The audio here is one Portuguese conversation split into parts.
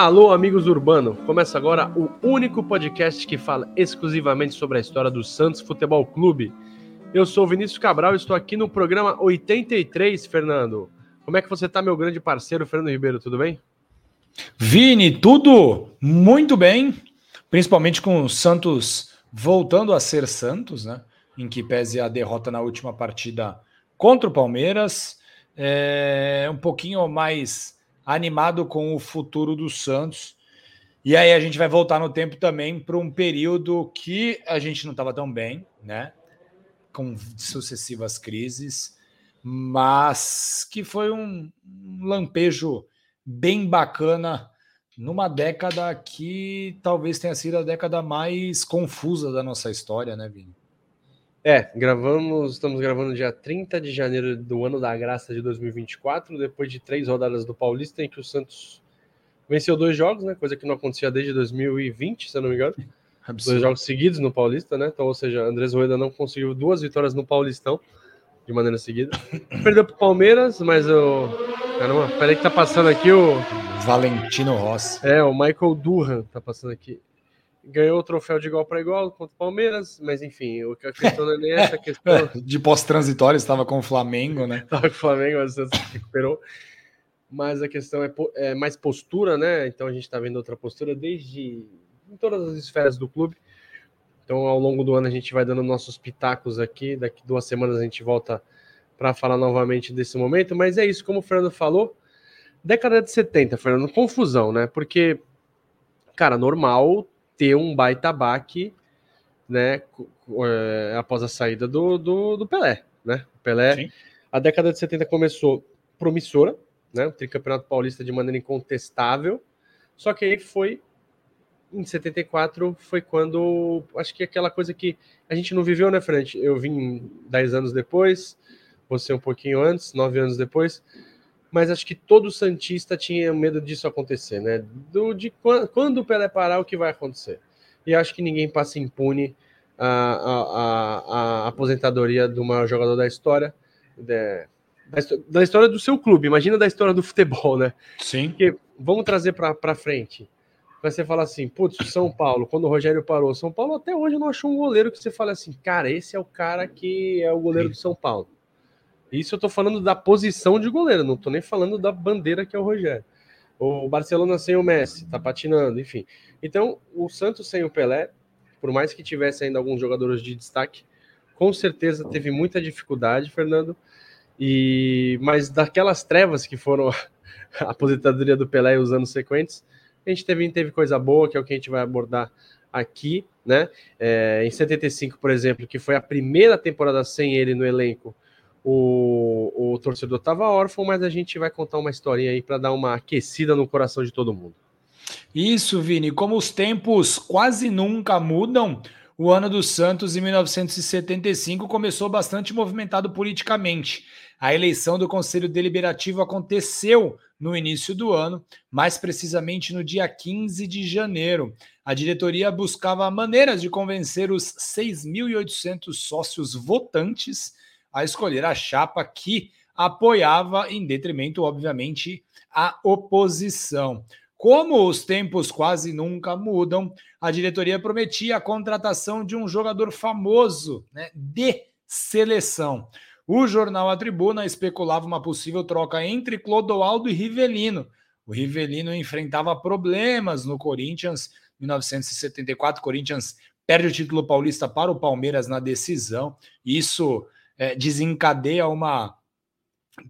Alô, amigos urbano! Começa agora o único podcast que fala exclusivamente sobre a história do Santos Futebol Clube. Eu sou Vinícius Cabral e estou aqui no programa 83, Fernando. Como é que você está, meu grande parceiro Fernando Ribeiro? Tudo bem? Vini, tudo muito bem, principalmente com o Santos voltando a ser Santos, né? Em que pese a derrota na última partida contra o Palmeiras. É um pouquinho mais animado com o futuro do Santos. E aí a gente vai voltar no tempo também para um período que a gente não estava tão bem, né? Com sucessivas crises, mas que foi um, lampejo bem bacana numa década que talvez tenha sido a década mais confusa da nossa história, né, Vini? É, gravamos, estamos gravando dia 30 de janeiro do ano da graça de 2024, depois de três rodadas do Paulista, em que o Santos venceu dois jogos, né? Coisa que não acontecia desde 2020, se eu não me engano. Absurdo. Dois jogos seguidos no Paulista, né? Então, ou seja, Andrés Rueda não conseguiu duas vitórias no Paulistão de maneira seguida. Perdeu pro Palmeiras, mas o. Caramba, peraí que tá passando aqui o. Valentino Rossi. É, o Michael Durham tá passando aqui ganhou o troféu de igual para igual contra o Palmeiras, mas enfim, a questão não é nem essa questão. de pós-transitório, estava com o Flamengo, né? Estava com o Flamengo, mas você recuperou. Mas a questão é, é, mais postura, né? Então a gente está vendo outra postura desde em todas as esferas do clube. Então, ao longo do ano, a gente vai dando nossos pitacos aqui. Daqui duas semanas a gente volta para falar novamente desse momento. Mas é isso, como o Fernando falou, década de 70, Fernando, confusão, né? Porque, cara, normal ter um baita baque, né, é, após a saída do, do, do Pelé, né? O Pelé, Sim. a década de 70 começou promissora, né? O tricampeonato paulista de maneira incontestável, só que aí foi em 74 foi quando acho que aquela coisa que a gente não viveu, né, frente. Eu vim 10 anos depois, você um pouquinho antes, 9 anos depois mas acho que todo Santista tinha medo disso acontecer, né? Do, de quando, quando o Pelé parar, o que vai acontecer? E acho que ninguém passa impune a, a, a, a aposentadoria do maior jogador da história, da, da, história do seu clube. Imagina da história do futebol, né? Sim. Porque vamos trazer para frente. Vai você falar assim, putz, São Paulo, quando o Rogério parou, São Paulo até hoje não achou um goleiro que você fala assim, cara, esse é o cara que é o goleiro Sim. do São Paulo. Isso eu tô falando da posição de goleiro, não tô nem falando da bandeira que é o Rogério. O Barcelona sem o Messi, tá patinando, enfim. Então, o Santos sem o Pelé, por mais que tivesse ainda alguns jogadores de destaque, com certeza teve muita dificuldade, Fernando. E mas daquelas trevas que foram a aposentadoria do Pelé e os anos sequentes, a gente teve, teve coisa boa, que é o que a gente vai abordar aqui, né? É, em 75, por exemplo, que foi a primeira temporada sem ele no elenco, o, o torcedor estava órfão, mas a gente vai contar uma historinha aí para dar uma aquecida no coração de todo mundo. Isso, Vini. Como os tempos quase nunca mudam, o ano do Santos, em 1975, começou bastante movimentado politicamente. A eleição do Conselho Deliberativo aconteceu no início do ano, mais precisamente no dia 15 de janeiro. A diretoria buscava maneiras de convencer os 6.800 sócios votantes a escolher a chapa que apoiava, em detrimento, obviamente, à oposição. Como os tempos quase nunca mudam, a diretoria prometia a contratação de um jogador famoso né, de seleção. O jornal A Tribuna especulava uma possível troca entre Clodoaldo e Rivelino. O Rivelino enfrentava problemas no Corinthians. Em 1974, o Corinthians perde o título paulista para o Palmeiras na decisão. Isso é, desencadeia uma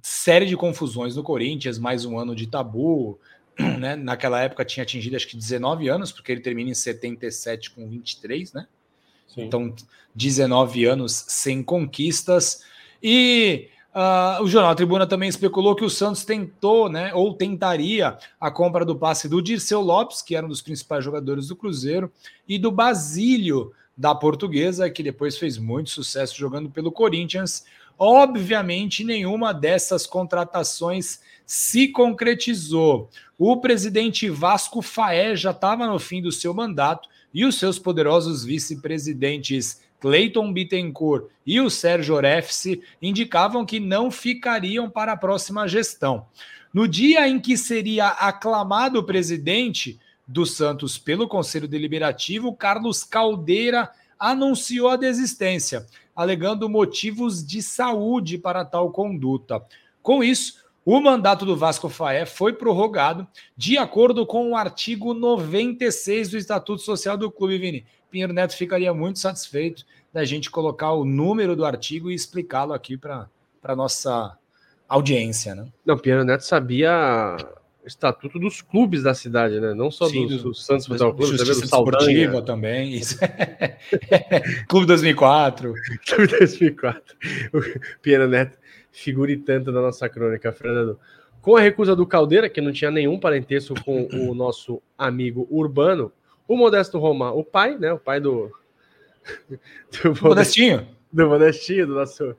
série de confusões no Corinthians, mais um ano de tabu. Né? Naquela época tinha atingido acho que 19 anos, porque ele termina em 77 com 23, né? Sim. Então, 19 anos sem conquistas. E uh, o Jornal Tribuna também especulou que o Santos tentou, né, ou tentaria a compra do passe do Dirceu Lopes, que era um dos principais jogadores do Cruzeiro, e do Basílio, da portuguesa, que depois fez muito sucesso jogando pelo Corinthians. Obviamente, nenhuma dessas contratações se concretizou. O presidente Vasco Faé já estava no fim do seu mandato e os seus poderosos vice-presidentes Cleiton Bittencourt e o Sérgio Orefse indicavam que não ficariam para a próxima gestão. No dia em que seria aclamado presidente do Santos pelo Conselho Deliberativo, Carlos Caldeira anunciou a desistência, alegando motivos de saúde para tal conduta. Com isso, o mandato do Vasco Faé foi prorrogado de acordo com o artigo 96 do Estatuto Social do Clube, Vini. Pinheiro Neto ficaria muito satisfeito da gente colocar o número do artigo e explicá-lo aqui para a nossa audiência. Né? Não, Pinheiro Neto sabia estatuto dos clubes da cidade, né? Não só Sim, do, do, Santos Futebol Clube, Justiça do Saldanha. também. Isso. Clube 2004. Clube 2004. O Pinheiro Neto figure tanto da nossa crônica, Fernando. Com a recusa do Caldeira, que não tinha nenhum parentesco com o nosso amigo Urbano, o Modesto Roma, o pai, né? O pai do. do Modestinho. Do Modestinho, do nosso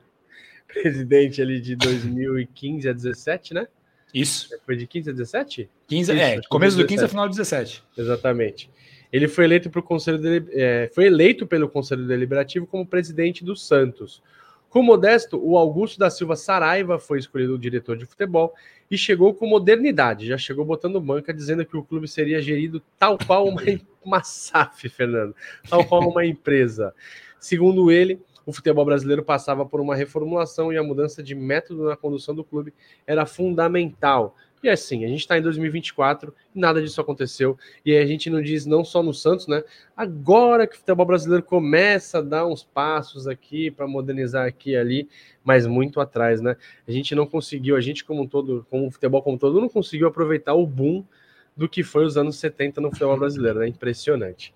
presidente ali de 2015 a 17, né? Isso. Foi de 15 a 17? 15, Isso, é, começo do 15 a final de 17. Exatamente. Ele foi eleito, pro conselho é, foi eleito pelo Conselho Deliberativo como presidente do Santos. Com Modesto, o Augusto da Silva Saraiva foi escolhido o diretor de futebol e chegou com modernidade, já chegou botando banca, dizendo que o clube seria gerido tal qual uma, uma SAF, Fernando, tal qual uma empresa. Segundo ele, o futebol brasileiro passava por uma reformulação e a mudança de método na condução do clube era fundamental. E assim, a gente está em 2024 e nada disso aconteceu. E a gente não diz não só no Santos, né? Agora que o futebol brasileiro começa a dar uns passos aqui para modernizar aqui e ali, mas muito atrás, né? A gente não conseguiu, a gente como um todo, como o futebol como um todo, não conseguiu aproveitar o boom do que foi os anos 70 no futebol brasileiro, né? Impressionante.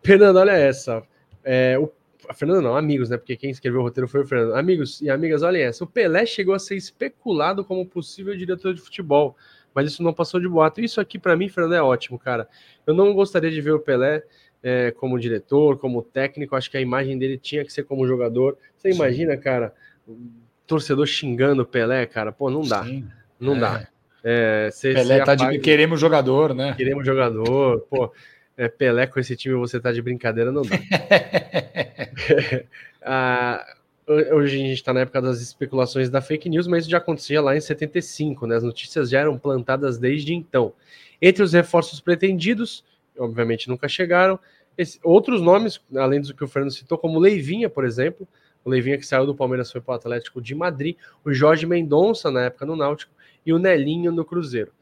Fernando, olha essa. É, o a Fernanda não, amigos, né? Porque quem escreveu o roteiro foi o Fernando. Amigos e amigas, olhem essa. O Pelé chegou a ser especulado como possível diretor de futebol, mas isso não passou de boato. Isso aqui, para mim, Fernando, é ótimo, cara. Eu não gostaria de ver o Pelé é, como diretor, como técnico. Acho que a imagem dele tinha que ser como jogador. Você imagina, cara, torcedor xingando o Pelé, cara? Pô, não dá. Sim. Não é. dá. É, cê, Pelé cê tá apaga... de queremos jogador, né? Queremos jogador. Pô, é, Pelé com esse time você tá de brincadeira, não dá. ah, hoje a gente está na época das especulações da fake news, mas isso já acontecia lá em 75, né? As notícias já eram plantadas desde então. Entre os reforços pretendidos, obviamente nunca chegaram, esse, outros nomes, além do que o Fernando citou, como Leivinha, por exemplo, o Leivinha que saiu do Palmeiras foi para o Atlético de Madrid, o Jorge Mendonça na época no Náutico e o Nelinho no Cruzeiro.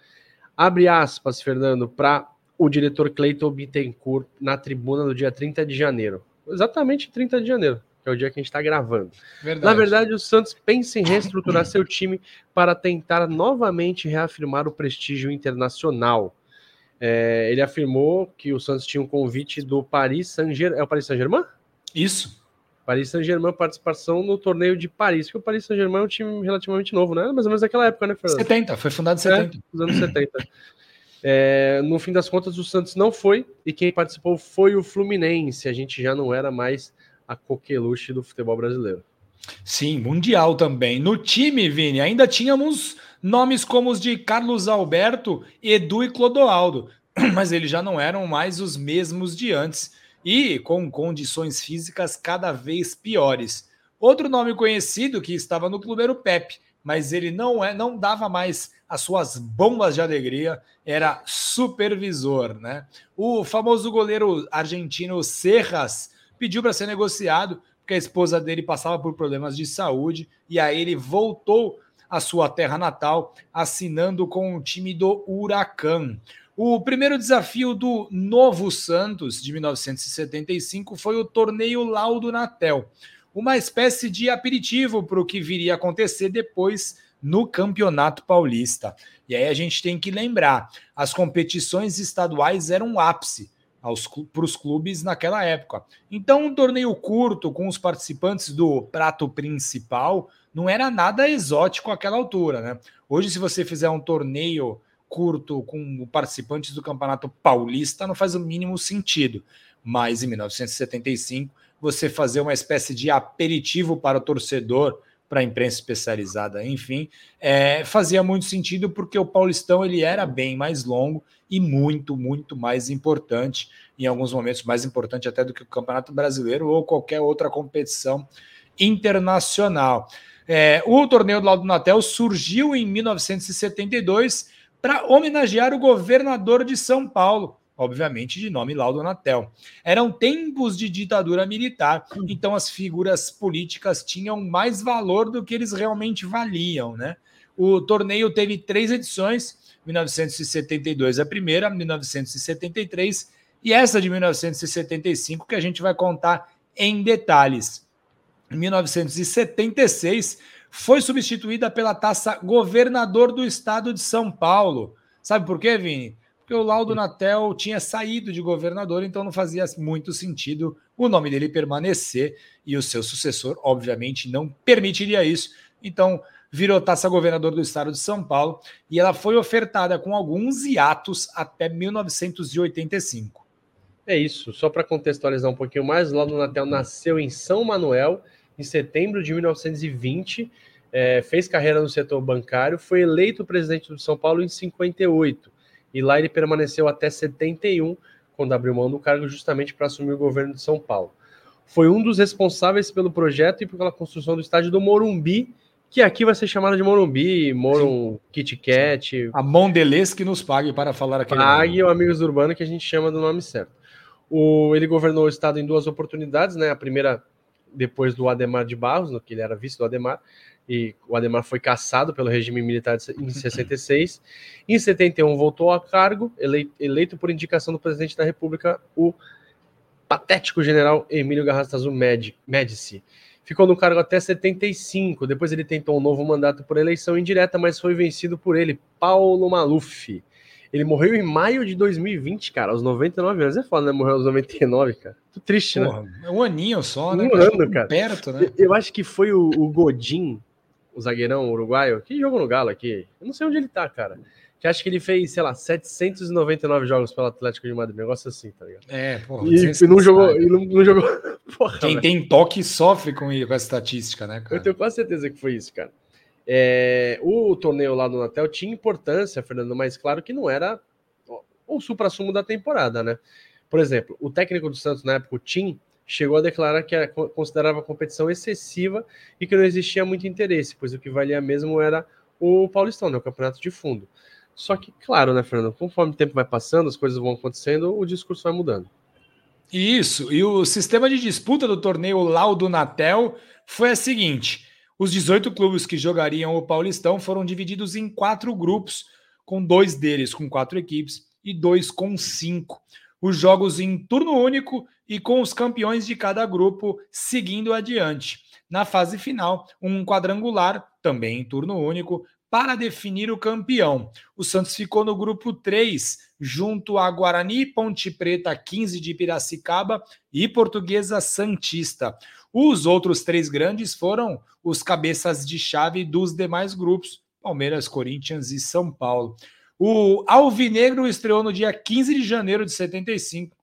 Abre aspas, Fernando, para o diretor Cleiton Bittencourt na tribuna no dia 30 de janeiro. Exatamente 30 de janeiro, que é o dia que a gente está gravando. Verdade. Na verdade, o Santos pensa em reestruturar seu time para tentar novamente reafirmar o prestígio internacional. É, ele afirmou que o Santos tinha um convite do Paris Saint-Germain. É o Paris Saint-Germain? Isso. Paris Saint-Germain participação no torneio de Paris, que o Paris Saint-Germain é um time relativamente novo, né? Mais ou menos naquela época, né, Fernando? 70, foi fundado em 70. É, nos anos 70. É, no fim das contas, o Santos não foi e quem participou foi o Fluminense. A gente já não era mais a coqueluche do futebol brasileiro. Sim, mundial também. No time, Vini, ainda tínhamos nomes como os de Carlos Alberto, Edu e Clodoaldo, mas eles já não eram mais os mesmos de antes e com condições físicas cada vez piores. Outro nome conhecido que estava no clube era o Pepe, mas ele não é, não dava mais as suas bombas de alegria, era supervisor, né? O famoso goleiro argentino Serras pediu para ser negociado porque a esposa dele passava por problemas de saúde e aí ele voltou à sua terra natal, assinando com o time do Huracan. O primeiro desafio do Novo Santos de 1975 foi o torneio Laudo Natel uma espécie de aperitivo para o que viria a acontecer depois no Campeonato Paulista. E aí a gente tem que lembrar: as competições estaduais eram um ápice para os clubes naquela época. Então, um torneio curto com os participantes do prato principal não era nada exótico àquela altura, né? Hoje, se você fizer um torneio curto com participantes do Campeonato Paulista, não faz o mínimo sentido. Mas em 1975 você fazer uma espécie de aperitivo para o torcedor, para a imprensa especializada, enfim, é, fazia muito sentido porque o Paulistão ele era bem mais longo e muito, muito mais importante, em alguns momentos mais importante até do que o Campeonato Brasileiro ou qualquer outra competição internacional. É, o torneio do Laudo Natel surgiu em 1972 para homenagear o governador de São Paulo, obviamente de nome Laudo Natel. Eram tempos de ditadura militar, então as figuras políticas tinham mais valor do que eles realmente valiam, né? O torneio teve três edições, 1972 a primeira, 1973 e essa de 1975 que a gente vai contar em detalhes. Em 1976 foi substituída pela taça Governador do Estado de São Paulo. Sabe por quê, Vini? Porque o Laudo Natel tinha saído de governador, então não fazia muito sentido o nome dele permanecer e o seu sucessor, obviamente, não permitiria isso. Então, virou taça governador do estado de São Paulo e ela foi ofertada com alguns hiatos até 1985. É isso, só para contextualizar um pouquinho mais, o Laudo Natel nasceu em São Manuel em setembro de 1920, é, fez carreira no setor bancário, foi eleito presidente do São Paulo em 58 e lá ele permaneceu até 71, quando abriu mão do cargo justamente para assumir o governo de São Paulo. Foi um dos responsáveis pelo projeto e pela construção do estádio do Morumbi, que aqui vai ser chamado de Morumbi, Morum Kit Kat. A Mondelez que nos pague para falar aqui. Pague o Amigos Urbano que a gente chama do nome certo. O, ele governou o estado em duas oportunidades, né? A primeira depois do Ademar de Barros, no que ele era vice do Ademar, e o Ademar foi caçado pelo regime militar em 66. em 71 voltou a cargo, eleito, eleito por indicação do presidente da República, o patético general Emílio Garrastazu Médici. Ficou no cargo até 75. Depois ele tentou um novo mandato por eleição indireta, mas foi vencido por ele, Paulo Maluf. Ele morreu em maio de 2020, cara, aos 99 anos. É foda, né? Morreu aos 99, cara. Tô triste, Porra, né? É um aninho só, né? Um ano, cara. Perto, né? Eu acho que foi o, o Godin, o zagueirão uruguaio, que jogou no Galo aqui. Eu não sei onde ele tá, cara. Que acho que ele fez, sei lá, 799 jogos pelo Atlético de Madrid, negócio assim, tá ligado? É, porra. E, e não jogou, e não, não jogou. Porra, Quem velho. tem toque sofre com, com essa estatística, né, cara? Eu tenho quase certeza que foi isso, cara. É, o torneio lá do Natel tinha importância, Fernando, mas claro que não era o supra-sumo da temporada, né? Por exemplo, o técnico do Santos na época, o Tim, chegou a declarar que era, considerava a competição excessiva e que não existia muito interesse, pois o que valia mesmo era o Paulistão, né, o campeonato de fundo. Só que, claro, né, Fernando, conforme o tempo vai passando, as coisas vão acontecendo, o discurso vai mudando. Isso, e o sistema de disputa do torneio Laudo Natel foi a seguinte: os 18 clubes que jogariam o Paulistão foram divididos em quatro grupos, com dois deles com quatro equipes e dois com cinco. Os jogos em turno único e com os campeões de cada grupo seguindo adiante. Na fase final, um quadrangular, também em turno único, para definir o campeão. O Santos ficou no grupo 3, junto a Guarani, Ponte Preta 15 de Piracicaba e Portuguesa Santista. Os outros três grandes foram os cabeças de chave dos demais grupos, Palmeiras, Corinthians e São Paulo. O Alvinegro estreou no dia 15 de janeiro de 75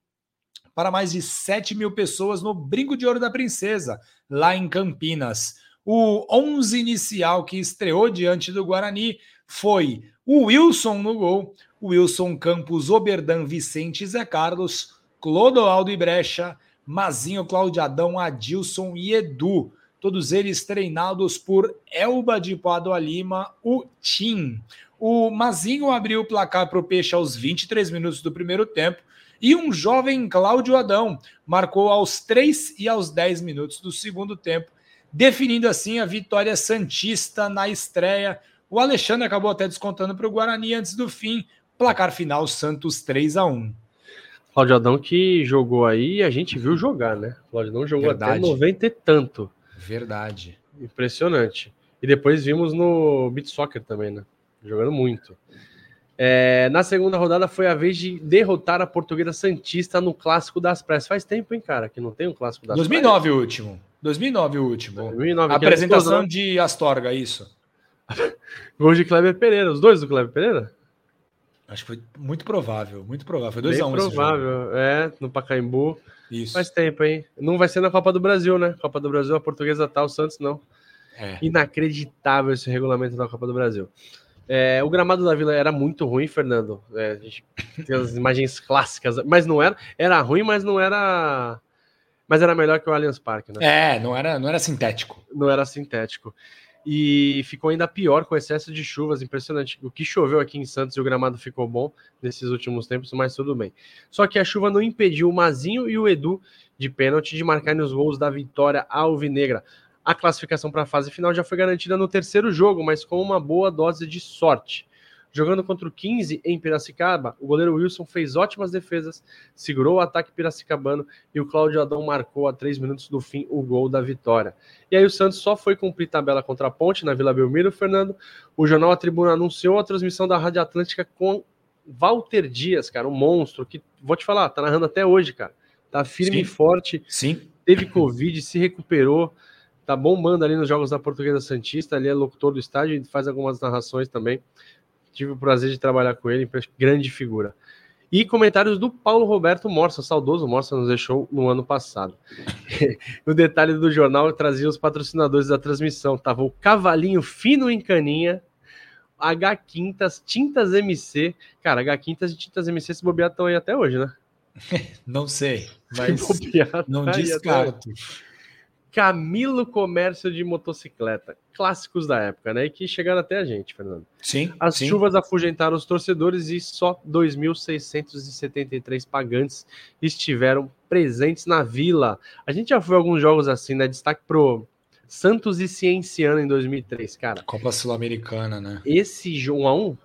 para mais de 7 mil pessoas no Brinco de Ouro da Princesa, lá em Campinas. O 11 inicial que estreou diante do Guarani foi o Wilson no gol, Wilson Campos, Oberdan, Vicente Zé Carlos, Clodoaldo e Brecha, Mazinho, Claudiadão, Adilson e Edu. Todos eles treinados por Elba de Padua Lima, o Tim. O Mazinho abriu o placar para o Peixe aos 23 minutos do primeiro tempo e um jovem Cláudio Adão marcou aos 3 e aos 10 minutos do segundo tempo, definindo assim a vitória Santista na estreia. O Alexandre acabou até descontando para o Guarani antes do fim. Placar final Santos 3 a 1. Cláudio Adão que jogou aí, a gente viu jogar, né? Cláudio Adão jogou Verdade. até 90 e tanto. Verdade. Impressionante. E depois vimos no Beat Soccer também, né? Jogando muito. É, na segunda rodada foi a vez de derrotar a Portuguesa Santista no Clássico das Praias. Faz tempo, hein, cara, que não tem um Clássico das 2009 o último. 2009 o último. 2009, que Apresentação era de Astorga, isso. Gol de Kleber Pereira. Os dois do Kleber Pereira? Acho que foi muito provável, muito provável. Foi Bem 2x1 esse jogo. provável. É, no Pacaembu. Isso. Faz tempo, hein? Não vai ser na Copa do Brasil, né? Copa do Brasil, a Portuguesa tá, o Santos não. É. Inacreditável esse regulamento da Copa do Brasil. É, o gramado da Vila era muito ruim, Fernando. É, a gente tem as imagens clássicas, mas não era. Era ruim, mas não era. Mas era melhor que o Allianz Parque, né? É, não era, não era sintético. Não era sintético. e ficou ainda pior com excesso de chuvas, impressionante. O que choveu aqui em Santos e o gramado ficou bom nesses últimos tempos, mas tudo bem. Só que a chuva não impediu o Mazinho e o Edu de pênalti de marcar nos gols da vitória alvinegra. A classificação para a fase final já foi garantida no terceiro jogo, mas com uma boa dose de sorte. Jogando contra o 15 em Piracicaba, o goleiro Wilson fez ótimas defesas, segurou o ataque piracicabano e o Cláudio Adão marcou a três minutos do fim o gol da vitória. E aí o Santos só foi cumprir tabela contra a Ponte na Vila Belmiro, Fernando. O jornal A Tribuna anunciou a transmissão da Rádio Atlântica com Walter Dias, cara, um monstro que, vou te falar, tá narrando até hoje, cara. Tá firme Sim. e forte. Sim. Teve Covid, se recuperou tá bombando ali nos jogos da Portuguesa Santista, ali é locutor do estádio e faz algumas narrações também. Tive o prazer de trabalhar com ele, grande figura. E comentários do Paulo Roberto Morsa, saudoso Morsa nos deixou no ano passado. o detalhe do jornal trazia os patrocinadores da transmissão. Tava o Cavalinho Fino em Caninha, H Quintas, Tintas MC. Cara, H Quintas e Tintas MC se bobear estão aí até hoje, né? Não sei, mas não descarto. Camilo Comércio de Motocicleta, clássicos da época, né? E que chegaram até a gente, Fernando. Sim. As sim. chuvas afugentaram os torcedores e só 2.673 pagantes estiveram presentes na vila. A gente já foi a alguns jogos assim, né? Destaque pro Santos e Cienciano em 2003, cara. Copa Sul-Americana, né? Esse jogo 1 a 1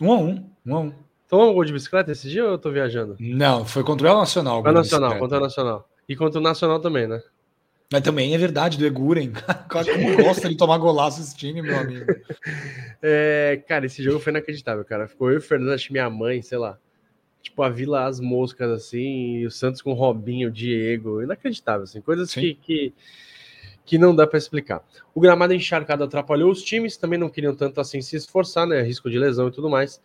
1 a 1 1 a 1 Tomou um gol de bicicleta esse dia ou eu tô viajando? Não, foi contra o Nacional. Contra o Nacional, contra o Nacional. E contra o Nacional também, né? Mas também é verdade do Eguren. Como gosta de tomar golaço esse time, meu amigo. É, cara, esse jogo foi inacreditável, cara. Ficou eu e o Fernando, acho que minha mãe, sei lá. Tipo, a Vila As Moscas, assim, e o Santos com o Robinho, o Diego. Inacreditável, assim. Coisas que, que, que, não dá para explicar. O gramado encharcado atrapalhou os times, também não queriam tanto assim se esforçar, né? Risco de lesão e tudo mais.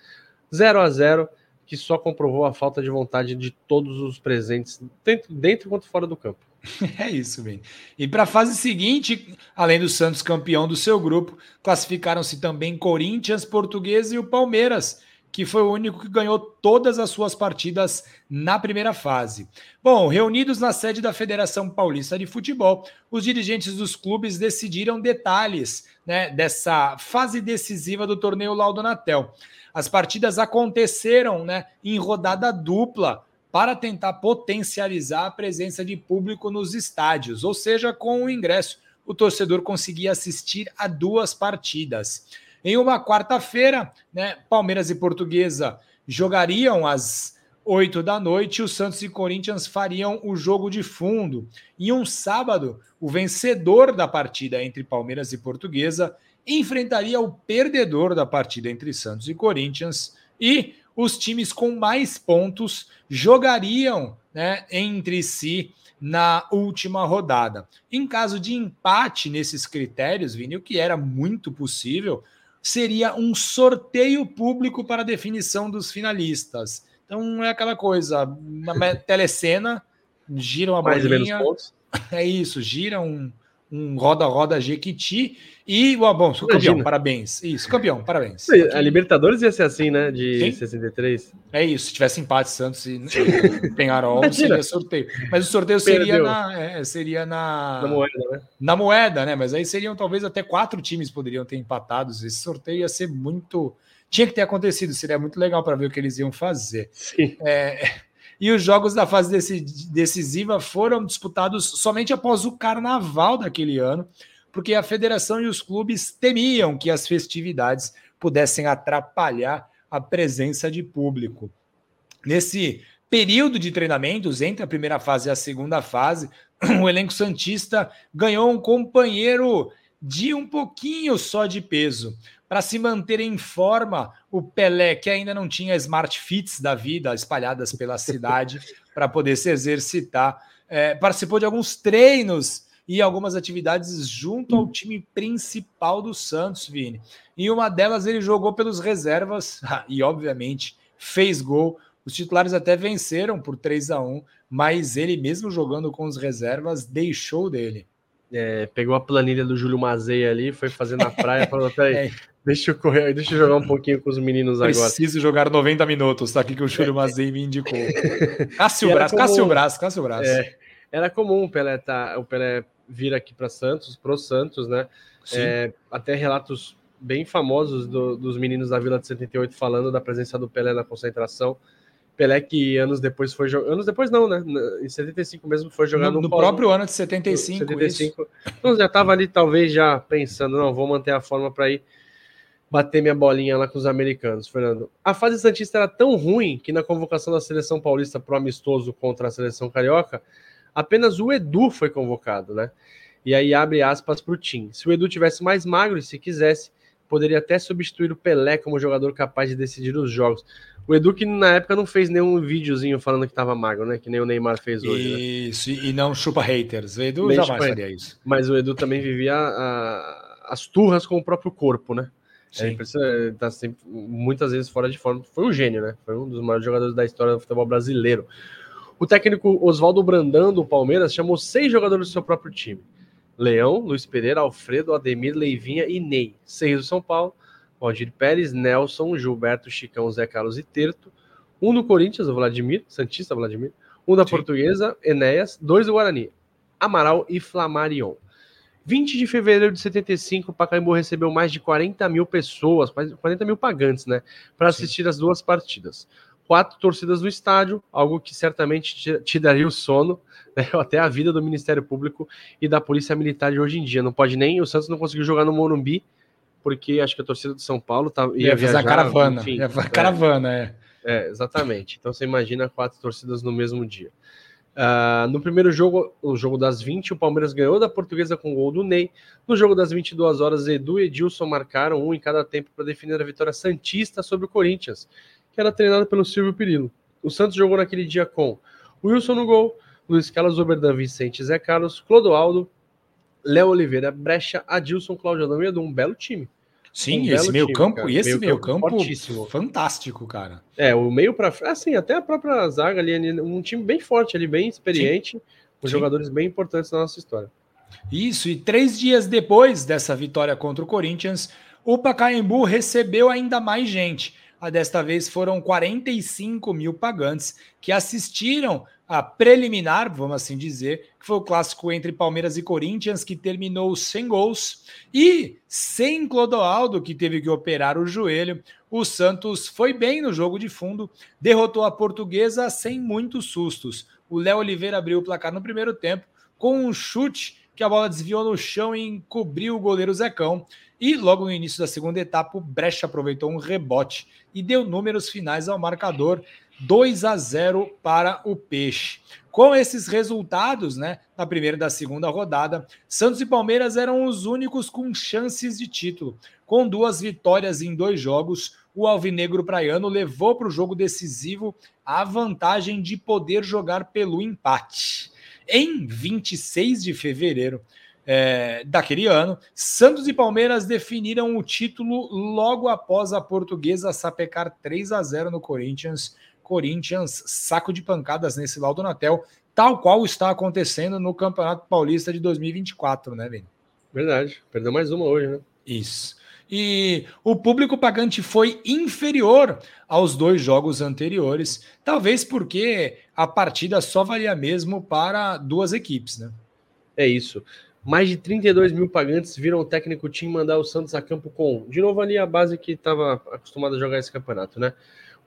0 a 0 que só comprovou a falta de vontade de todos os presentes, dentro, dentro quanto fora do campo. É isso, bem. E para a fase seguinte, além do Santos campeão do seu grupo, classificaram-se também Corinthians, Portuguesa e o Palmeiras, que foi o único que ganhou todas as suas partidas na primeira fase. Bom, reunidos na sede da Federação Paulista de Futebol, os dirigentes dos clubes decidiram detalhes né, dessa fase decisiva do torneio Laudonatel. As partidas aconteceram né, em rodada dupla para tentar potencializar a presença de público nos estádios, ou seja, com o ingresso, o torcedor conseguia assistir a duas partidas. Em uma quarta-feira, né, Palmeiras e Portuguesa jogariam às oito da noite, o Santos e Corinthians fariam o jogo de fundo. Em um sábado, o vencedor da partida entre Palmeiras e Portuguesa enfrentaria o perdedor da partida entre Santos e Corinthians e os times com mais pontos jogariam né, entre si na última rodada. Em caso de empate nesses critérios, Vini, o que era muito possível, seria um sorteio público para a definição dos finalistas. Então é aquela coisa, na telecena, giram a bolinha. É isso, gira um, um roda-roda Jequiti e, oh, bom, sou campeão, parabéns. Isso, campeão, parabéns. A Libertadores ia ser assim, né, de Sim. 63. É isso, se tivesse empate Santos e Penharol, seria sorteio. Mas o sorteio seria na, é, seria na... Na moeda, né? Na moeda, né, mas aí seriam talvez até quatro times poderiam ter empatados. Esse sorteio ia ser muito... Tinha que ter acontecido, seria muito legal para ver o que eles iam fazer. Sim. É, e os jogos da fase decisiva foram disputados somente após o carnaval daquele ano, porque a federação e os clubes temiam que as festividades pudessem atrapalhar a presença de público. Nesse período de treinamentos entre a primeira fase e a segunda fase, o elenco santista ganhou um companheiro de um pouquinho só de peso. Para se manter em forma, o Pelé, que ainda não tinha smart fits da vida espalhadas pela cidade para poder se exercitar, é, participou de alguns treinos e algumas atividades junto ao time principal do Santos, Vini. Em uma delas ele jogou pelos reservas e, obviamente, fez gol. Os titulares até venceram por 3 a 1 mas ele mesmo jogando com os reservas deixou dele. É, pegou a planilha do Júlio Mazei ali, foi fazer na praia, falou: peraí, é. deixa eu correr, deixa eu jogar um pouquinho com os meninos Preciso agora. Preciso jogar 90 minutos, tá aqui que o Júlio Mazei me indicou. Cássio Braço, Cássio Braço, Cássio Braço. É, era comum o Pelé, tá, o Pelé vir aqui para Santos, pro Santos, né? É, até relatos bem famosos do, dos meninos da Vila de 78 falando da presença do Pelé na concentração. Pelé que anos depois foi jogar. Anos depois não, né? Em 75 mesmo foi jogar no, no, no próprio ano de 75. 75. Isso. Então já estava ali, talvez, já pensando, não, vou manter a forma para ir bater minha bolinha lá com os americanos, Fernando. A fase Santista era tão ruim que na convocação da seleção paulista pro amistoso contra a seleção carioca, apenas o Edu foi convocado, né? E aí abre aspas para o Tim. Se o Edu tivesse mais magro e se quisesse, poderia até substituir o Pelé como jogador capaz de decidir os jogos. O Edu que na época não fez nenhum videozinho falando que estava magro, né? Que nem o Neymar fez hoje. Né? Isso, né? e não chupa haters. O Edu jamais faria isso. Mas o Edu também vivia a, as turras com o próprio corpo, né? É, Sim. tá sempre, muitas vezes fora de forma. Foi um gênio, né? Foi um dos maiores jogadores da história do futebol brasileiro. O técnico Oswaldo Brandão, do Palmeiras, chamou seis jogadores do seu próprio time. Leão, Luiz Pereira, Alfredo, Ademir, Leivinha e Ney. Seis do São Paulo, Valdir Pérez, Nelson, Gilberto, Chicão, Zé Carlos e Terto. Um do Corinthians, o Vladimir, Santista Vladimir. Um da Sim. Portuguesa, Enéas. Dois do Guarani, Amaral e Flamarion. 20 de fevereiro de 75, o Pacaembu recebeu mais de 40 mil pessoas, quase 40 mil pagantes, né, para assistir as duas partidas. Quatro torcidas no estádio, algo que certamente te, te daria o sono, né, até a vida do Ministério Público e da Polícia Militar de hoje em dia. Não pode nem, o Santos não conseguiu jogar no Morumbi, porque acho que a torcida do São Paulo tá, ia, ia viajar. caravana, enfim, ia é, caravana, é. É, exatamente. Então você imagina quatro torcidas no mesmo dia. Uh, no primeiro jogo, o jogo das 20, o Palmeiras ganhou da Portuguesa com o gol do Ney. No jogo das 22 horas, Edu e Edilson marcaram um em cada tempo para definir a vitória Santista sobre o Corinthians, que era treinado pelo Silvio Pirillo. O Santos jogou naquele dia com Wilson no gol, Luiz Carlos Oberdan, Vicente Zé Carlos, Clodoaldo, Léo Oliveira, Brecha, Adilson, Cláudio Adão e Edu. Um belo time. Sim, um esse meio time, campo, cara. e esse meio, meio campo, campo fantástico, cara. É, o meio para assim, até a própria zaga ali, um time bem forte ali, bem experiente, Sim. com Sim. jogadores bem importantes na nossa história. Isso, e três dias depois dessa vitória contra o Corinthians, o Pacaembu recebeu ainda mais gente. A desta vez foram 45 mil pagantes que assistiram a preliminar, vamos assim dizer, que foi o clássico entre Palmeiras e Corinthians, que terminou sem gols, e sem Clodoaldo, que teve que operar o joelho. O Santos foi bem no jogo de fundo, derrotou a portuguesa sem muitos sustos. O Léo Oliveira abriu o placar no primeiro tempo, com um chute que a bola desviou no chão e encobriu o goleiro Zecão. E logo no início da segunda etapa, o Brecha aproveitou um rebote e deu números finais ao marcador 2 a 0 para o Peixe. Com esses resultados, né, na primeira e da segunda rodada, Santos e Palmeiras eram os únicos com chances de título. Com duas vitórias em dois jogos, o Alvinegro Praiano levou para o jogo decisivo a vantagem de poder jogar pelo empate. Em 26 de fevereiro, é, daquele ano, Santos e Palmeiras definiram o título logo após a portuguesa sapecar 3 a 0 no Corinthians Corinthians saco de pancadas nesse laudo Natel, tal qual está acontecendo no Campeonato Paulista de 2024, né, Vini? Verdade, perdeu mais uma hoje, né? Isso. E o público pagante foi inferior aos dois jogos anteriores, talvez porque a partida só valia mesmo para duas equipes, né? É isso. Mais de 32 mil pagantes viram o técnico time mandar o Santos a campo com, de novo ali a base que estava acostumado a jogar esse campeonato, né?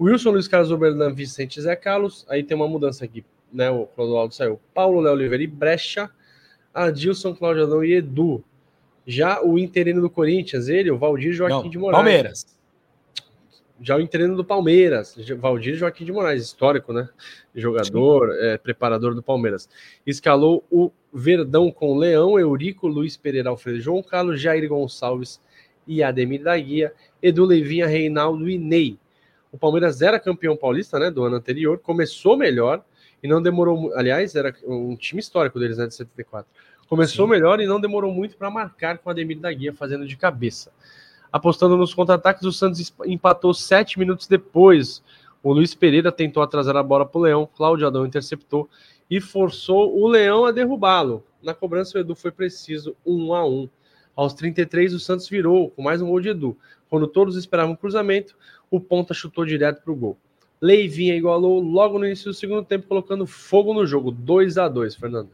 Wilson, Luiz Carlos Oberdan, Vicente Zé Carlos. Aí tem uma mudança aqui, né? O Clodoaldo saiu. Paulo Léo Oliveira e Brecha. Adilson, Cláudio Adão e Edu. Já o interino do Corinthians, ele, o Valdir Joaquim Não, de Moraes. Palmeiras. Já o interino do Palmeiras, Valdir Joaquim de Moraes, histórico, né? Jogador, é, preparador do Palmeiras. Escalou o Verdão com Leão, Eurico, Luiz Pereira, Alfredo João Carlos, Jair Gonçalves e Ademir da Guia, Edu Levinha, Reinaldo e Ney. O Palmeiras era campeão paulista, né, do ano anterior, começou melhor e não demorou, aliás, era um time histórico deles, né, de 74. Começou Sim. melhor e não demorou muito para marcar com Ademir da Guia fazendo de cabeça. Apostando nos contra-ataques, o Santos empatou sete minutos depois. O Luiz Pereira tentou atrasar a bola para o Leão, Cláudio Adão interceptou e forçou o Leão a derrubá-lo. Na cobrança, o Edu foi preciso, um a um. Aos 33, o Santos virou com mais um gol de Edu. Quando todos esperavam um cruzamento, o ponta chutou direto para o gol. Leivinha igualou logo no início do segundo tempo, colocando fogo no jogo. 2 a 2 Fernando.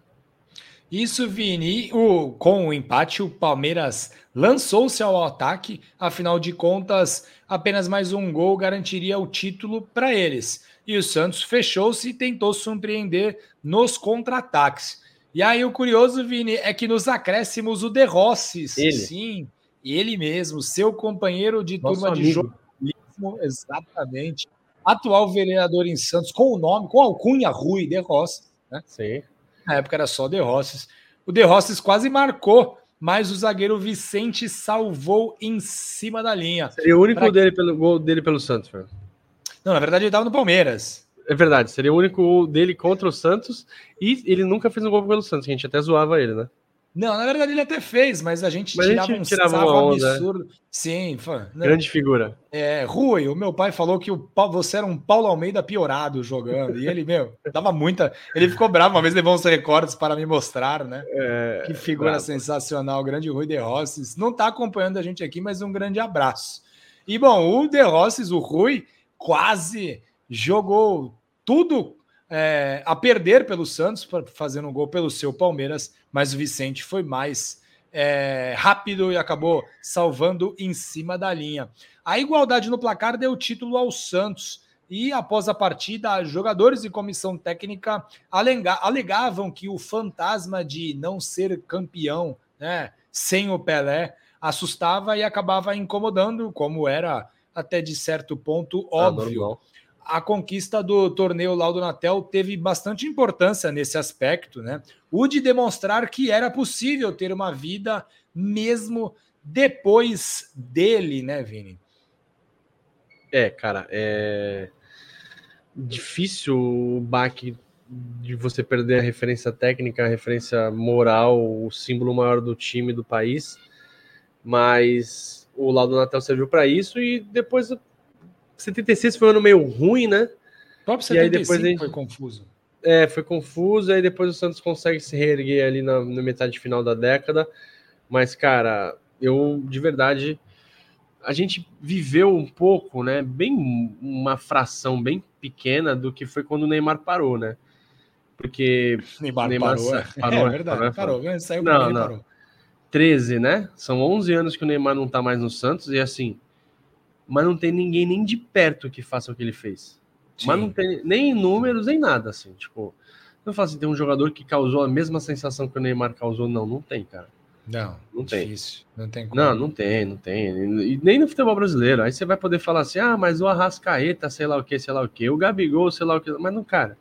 Isso, Vini. O, com o empate, o Palmeiras lançou-se ao ataque. Afinal de contas, apenas mais um gol garantiria o título para eles. E o Santos fechou-se e tentou surpreender nos contra-ataques. E aí o curioso, Vini, é que nos acréscimos o De Rossi, sim, ele mesmo, seu companheiro de Nosso turma amigo. de jornalismo, exatamente, atual vereador em Santos, com o nome, com alcunha Rui De Rossi, né? Sim. Na época era só De Rossi. O De Rossi quase marcou, mas o zagueiro Vicente salvou em cima da linha. Seria o único pra... dele pelo gol dele pelo Santos, velho. Não, na verdade ele estava no Palmeiras. É verdade, seria o único dele contra o Santos e ele nunca fez um gol pelo Santos, a gente até zoava ele, né? Não, na verdade ele até fez, mas a gente mas tirava a gente um tirava uma onda, absurdo. Sim, não. grande figura. É, Rui, o meu pai falou que o você era um Paulo Almeida piorado jogando, e ele, meu, dava muita. Ele ficou bravo, uma vez levou uns recordes para me mostrar, né? É, que figura bravo. sensacional, grande Rui De Rosses. Não está acompanhando a gente aqui, mas um grande abraço. E bom, o De Rosses, o Rui, quase jogou tudo é, a perder pelo Santos, fazendo um gol pelo seu Palmeiras, mas o Vicente foi mais é, rápido e acabou salvando em cima da linha. A igualdade no placar deu título ao Santos. E após a partida, jogadores e comissão técnica alegavam que o fantasma de não ser campeão né, sem o Pelé assustava e acabava incomodando, como era até de certo ponto ah, óbvio. Ah, a conquista do torneio Laudo Natel teve bastante importância nesse aspecto, né? O de demonstrar que era possível ter uma vida mesmo depois dele, né, Vini? É, cara, é difícil o baque de você perder a referência técnica, a referência moral, o símbolo maior do time do país, mas o Laudo Natal serviu para isso e depois 76 foi um ano meio ruim, né? O próprio 75 e aí depois gente... foi confuso. É, foi confuso, aí depois o Santos consegue se reerguer ali na, na metade final da década. Mas, cara, eu de verdade a gente viveu um pouco, né? Bem uma fração bem pequena do que foi quando o Neymar parou, né? Porque Neymar, Neymar parou, é. parou, é, verdade, parou, parou, parou. saiu não, não. parou. 13, né? São 11 anos que o Neymar não tá mais no Santos e assim, mas não tem ninguém nem de perto que faça o que ele fez. Sim. Mas não tem nem números, nem nada, assim, tipo, não fala assim, tem um jogador que causou a mesma sensação que o Neymar causou, não, não tem, cara. Não, não tem. Difícil. Não tem como. Não, não tem, não tem. E nem no futebol brasileiro. Aí você vai poder falar assim: ah, mas o Arrascaeta, sei lá o que, sei lá o que, o Gabigol, sei lá o que. Mas não, cara.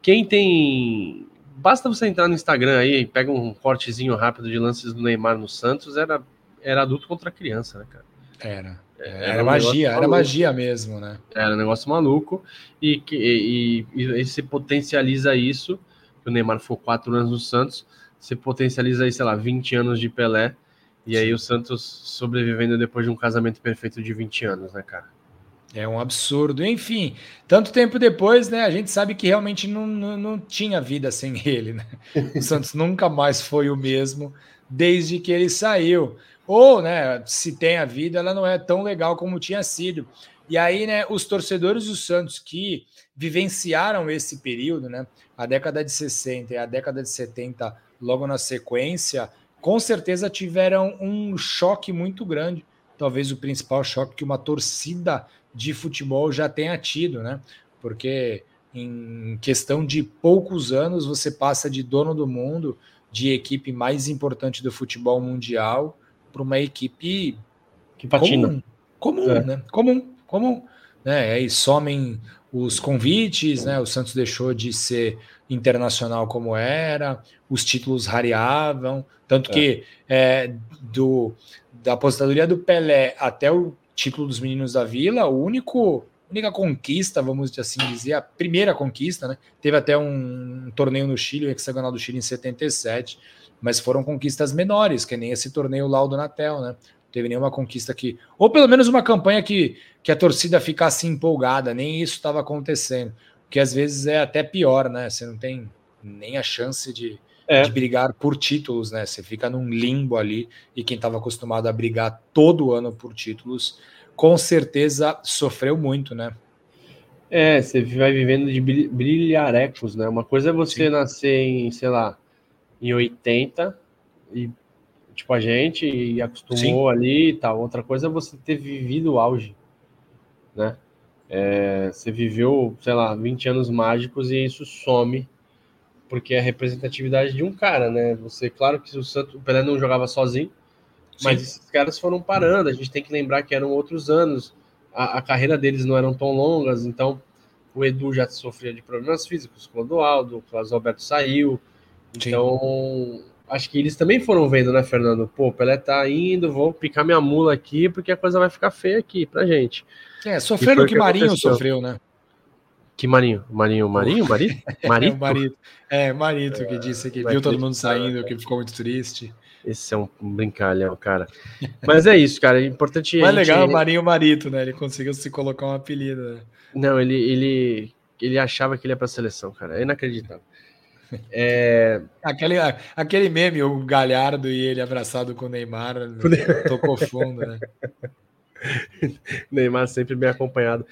Quem tem basta você entrar no Instagram aí e pega um cortezinho rápido de lances do Neymar no Santos, era, era adulto contra criança, né, cara? Era. É, era, era um magia, era magia mesmo, né? Era um negócio maluco e, que, e, e, e se potencializa isso. O Neymar foi quatro anos no Santos, se potencializa aí, sei lá, 20 anos de Pelé. E aí o Santos sobrevivendo depois de um casamento perfeito de 20 anos, né, cara? É um absurdo. Enfim, tanto tempo depois, né? A gente sabe que realmente não, não, não tinha vida sem ele, né? O Santos nunca mais foi o mesmo desde que ele saiu. Ou, né, se tem a vida, ela não é tão legal como tinha sido. E aí, né, os torcedores do Santos que vivenciaram esse período, né, a década de 60 e a década de 70, logo na sequência, com certeza tiveram um choque muito grande. Talvez o principal choque que uma torcida de futebol já tenha tido, né? Porque em questão de poucos anos você passa de dono do mundo, de equipe mais importante do futebol mundial, para uma equipe que patina. Comum, comum é. né? Comum, comum. Né? Aí somem os convites, né? O Santos deixou de ser internacional como era, os títulos rareavam, tanto é. que é, do, da aposentadoria do Pelé até o título dos meninos da Vila, o único única conquista, vamos assim dizer, a primeira conquista, né? Teve até um, torneio no Chile, o hexagonal do Chile em 77, mas foram conquistas menores, que nem esse torneio Laudo Natel, né? Não teve nenhuma conquista que, ou pelo menos uma campanha que, que a torcida ficasse empolgada, nem isso estava acontecendo, que às vezes é até pior, né? Você não tem nem a chance de, é. de brigar por títulos, né? Você fica num limbo ali e quem estava acostumado a brigar todo ano por títulos, com certeza sofreu muito, né? É, você vai vivendo de brilharecos, né? Uma coisa é você Sim. nascer em, sei lá, em 80 e tipo a gente e acostumou Sim. ali e tal. Outra coisa é você ter vivido o auge, né? É, você viveu, sei lá, 20 anos mágicos e isso some porque é a representatividade de um cara, né? Você, claro que o Santos, o Pelé não jogava sozinho, Sim. mas esses caras foram parando. A gente tem que lembrar que eram outros anos, a, a carreira deles não eram tão longas, então o Edu já sofria de problemas físicos, quando o Aldo, o Carlos Alberto saiu, então Sim. acho que eles também foram vendo, né, Fernando? Pô, Pelé tá indo, vou picar minha mula aqui porque a coisa vai ficar feia aqui pra gente. É, sofrendo o que, que Marinho aconteceu. sofreu, né? Que Marinho? Marinho, Marinho, Marito? Marito? é, Marito. É, Marito que disse que viu todo mundo saindo, que ficou muito triste. Esse é um brincalhão, cara. Mas é isso, cara. É importante. Mas gente... legal o Marinho Marito, né? Ele conseguiu se colocar um apelido. Né? Não, ele, ele, ele achava que ele ia pra seleção, cara. É inacreditável. É... Aquele, aquele meme, o Galhardo e ele abraçado com o Neymar, tocou fundo, né? Neymar sempre bem acompanhado.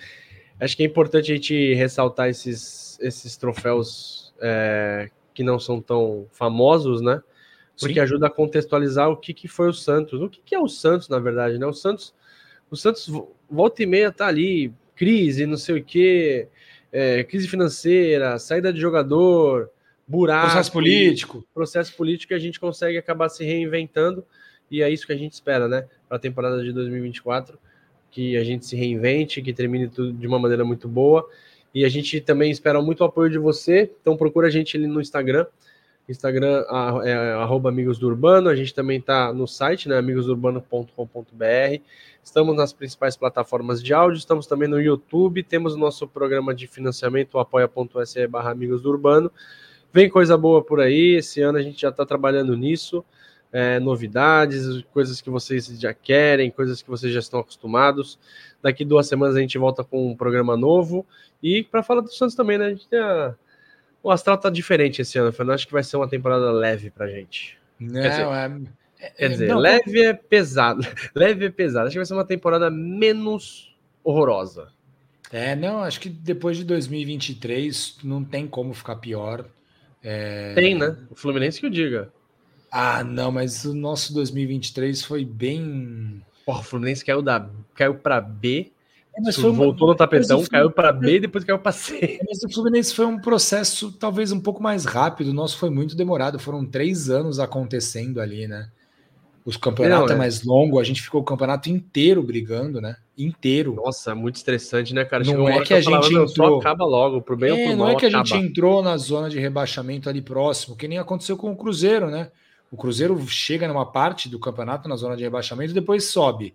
Acho que é importante a gente ressaltar esses, esses troféus é, que não são tão famosos, né? Porque Sim. ajuda a contextualizar o que, que foi o Santos. O que, que é o Santos, na verdade, né? O Santos, o Santos volta e meia tá ali, crise, não sei o quê, é, crise financeira, saída de jogador, buraco. Processo político. Processo político que a gente consegue acabar se reinventando e é isso que a gente espera, né? Para a temporada de 2024 que a gente se reinvente, que termine tudo de uma maneira muito boa. E a gente também espera muito o apoio de você, então procura a gente ali no Instagram. Instagram é arroba Amigos do Urbano, a gente também está no site, né, amigosurbano.com.br. Estamos nas principais plataformas de áudio, estamos também no YouTube, temos o nosso programa de financiamento, apoia.se barra Amigos do Urbano. Vem coisa boa por aí, esse ano a gente já está trabalhando nisso é, novidades, coisas que vocês já querem, coisas que vocês já estão acostumados. Daqui duas semanas a gente volta com um programa novo. E para falar do Santos também, né? A gente tem a... O Astral tá diferente esse ano, Fernando. Acho que vai ser uma temporada leve pra gente. Não, quer dizer, é... quer dizer não, leve é pesado. leve é pesado. Acho que vai ser uma temporada menos horrorosa. É, não, acho que depois de 2023 não tem como ficar pior. É... Tem, né? O Fluminense que o diga. Ah, não, mas o nosso 2023 foi bem. Porra, o Fluminense caiu, da, caiu para B, é, mas foi voltou uma... no tapetão, caiu para B e depois caiu para C. Mas o Fluminense foi um processo talvez um pouco mais rápido, o nosso foi muito demorado, foram três anos acontecendo ali, né? Os campeonatos é, é mais longo, a gente ficou o campeonato inteiro brigando, né? Inteiro. Nossa, muito estressante, né, cara? Não é que a gente falava, entrou... Só acaba logo, pro bem é, ou pro mal, Não é que acaba. a gente entrou na zona de rebaixamento ali próximo, que nem aconteceu com o Cruzeiro, né? O Cruzeiro chega numa parte do campeonato na zona de rebaixamento e depois sobe.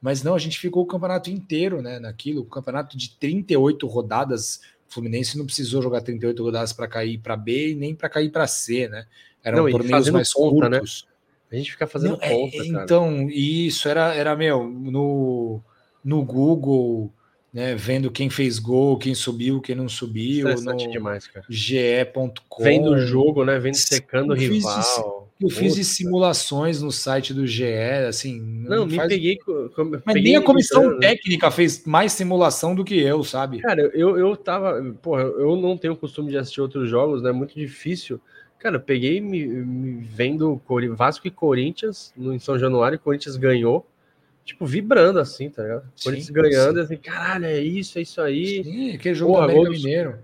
Mas não, a gente ficou o campeonato inteiro, né? Naquilo, o campeonato de 38 rodadas. O Fluminense não precisou jogar 38 rodadas para cair para B e nem para cair para C, né? Eram não, torneios mais conta, né? curtos. Né? A gente fica fazendo não, é, conta, é, Então, isso era, era meu, no, no Google, né, vendo quem fez gol, quem subiu, quem não subiu, no demais, cara. ge.com. Vendo o jogo, né, vendo secando o rival. Eu fiz de simulações no site do GE, assim. Não, não me faz... peguei. Mas peguei nem a comissão né? técnica fez mais simulação do que eu, sabe? Cara, eu, eu tava. Porra, eu não tenho costume de assistir outros jogos, né? É muito difícil. Cara, eu peguei me, me vendo Vasco e Corinthians no, em São Januário, Corinthians ganhou. Tipo, vibrando assim, tá ligado? Sim, Corinthians ganhando, sim. assim, caralho, é isso, é isso aí. Sim, aquele jogo Porra, do América Mineiro.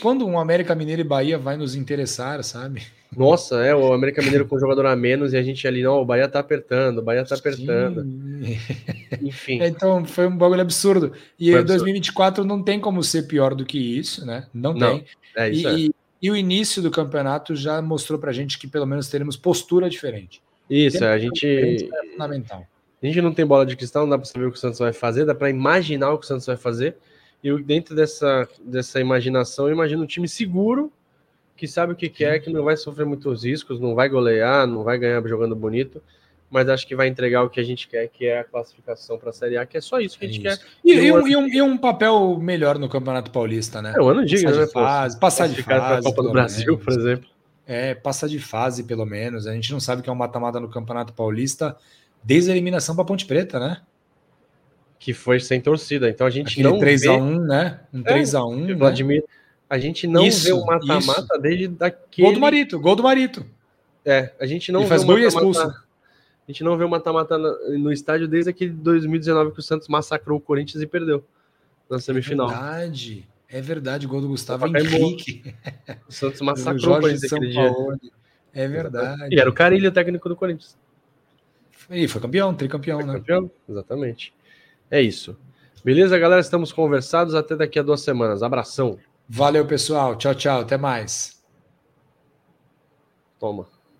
Quando um América Mineiro e Bahia vai nos interessar, sabe? Nossa, é, o América Mineiro com um jogador a menos e a gente ali, não, o Bahia tá apertando, o Bahia tá apertando. Sim. Enfim. Então foi um bagulho absurdo. E em 2024 não tem como ser pior do que isso, né? Não, não tem. É isso e, é. e, o início do campeonato já mostrou pra gente que pelo menos teremos postura diferente. Isso, a gente. É fundamental. A gente não tem bola de cristal, não dá para saber o que o Santos vai fazer, dá para imaginar o que o Santos vai fazer. E dentro dessa, dessa imaginação, eu imagino um time seguro, que sabe o que quer, que não vai sofrer muitos riscos, não vai golear, não vai ganhar jogando bonito, mas acho que vai entregar o que a gente quer, que é a classificação para a Série A, que é só isso que a gente é quer. E, e, um, e, um, e, um, papel melhor no Campeonato Paulista, né? É o ano digno, passar de né? Fase, passar de fase. Copa do Brasil, menos. por exemplo. É, passar de fase, pelo menos. A gente não sabe que é um mata-mata no Campeonato Paulista desde a eliminação para Ponte Preta, né? Que foi sem torcida. Então a gente Aquele não 3 vê... a 1, né? Um 3 é, a 1, Vladimir, né? A gente não isso, vê o mata-mata desde daquele. Gol do Marito, gol do Marito. É, a gente não Ele faz e é expulso. A gente não vê o mata-mata no estádio desde aquele 2019 que o Santos massacrou o Corinthians e perdeu na semifinal. É verdade. É verdade, gol do Gustavo Henrique. O Santos massacrou o Corinthians aquele dia. É verdade. E era o Carilho, o técnico do Corinthians. E foi campeão, tricampeão, foi né? Campeão, exatamente. É isso. Beleza, galera? Estamos conversados. Até daqui a duas semanas. Abração. Valeu, pessoal. Tchau, tchau. Até mais. Toma.